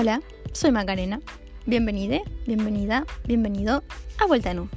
Hola, soy Macarena. Bienvenide, bienvenida, bienvenido a Vuelta en U.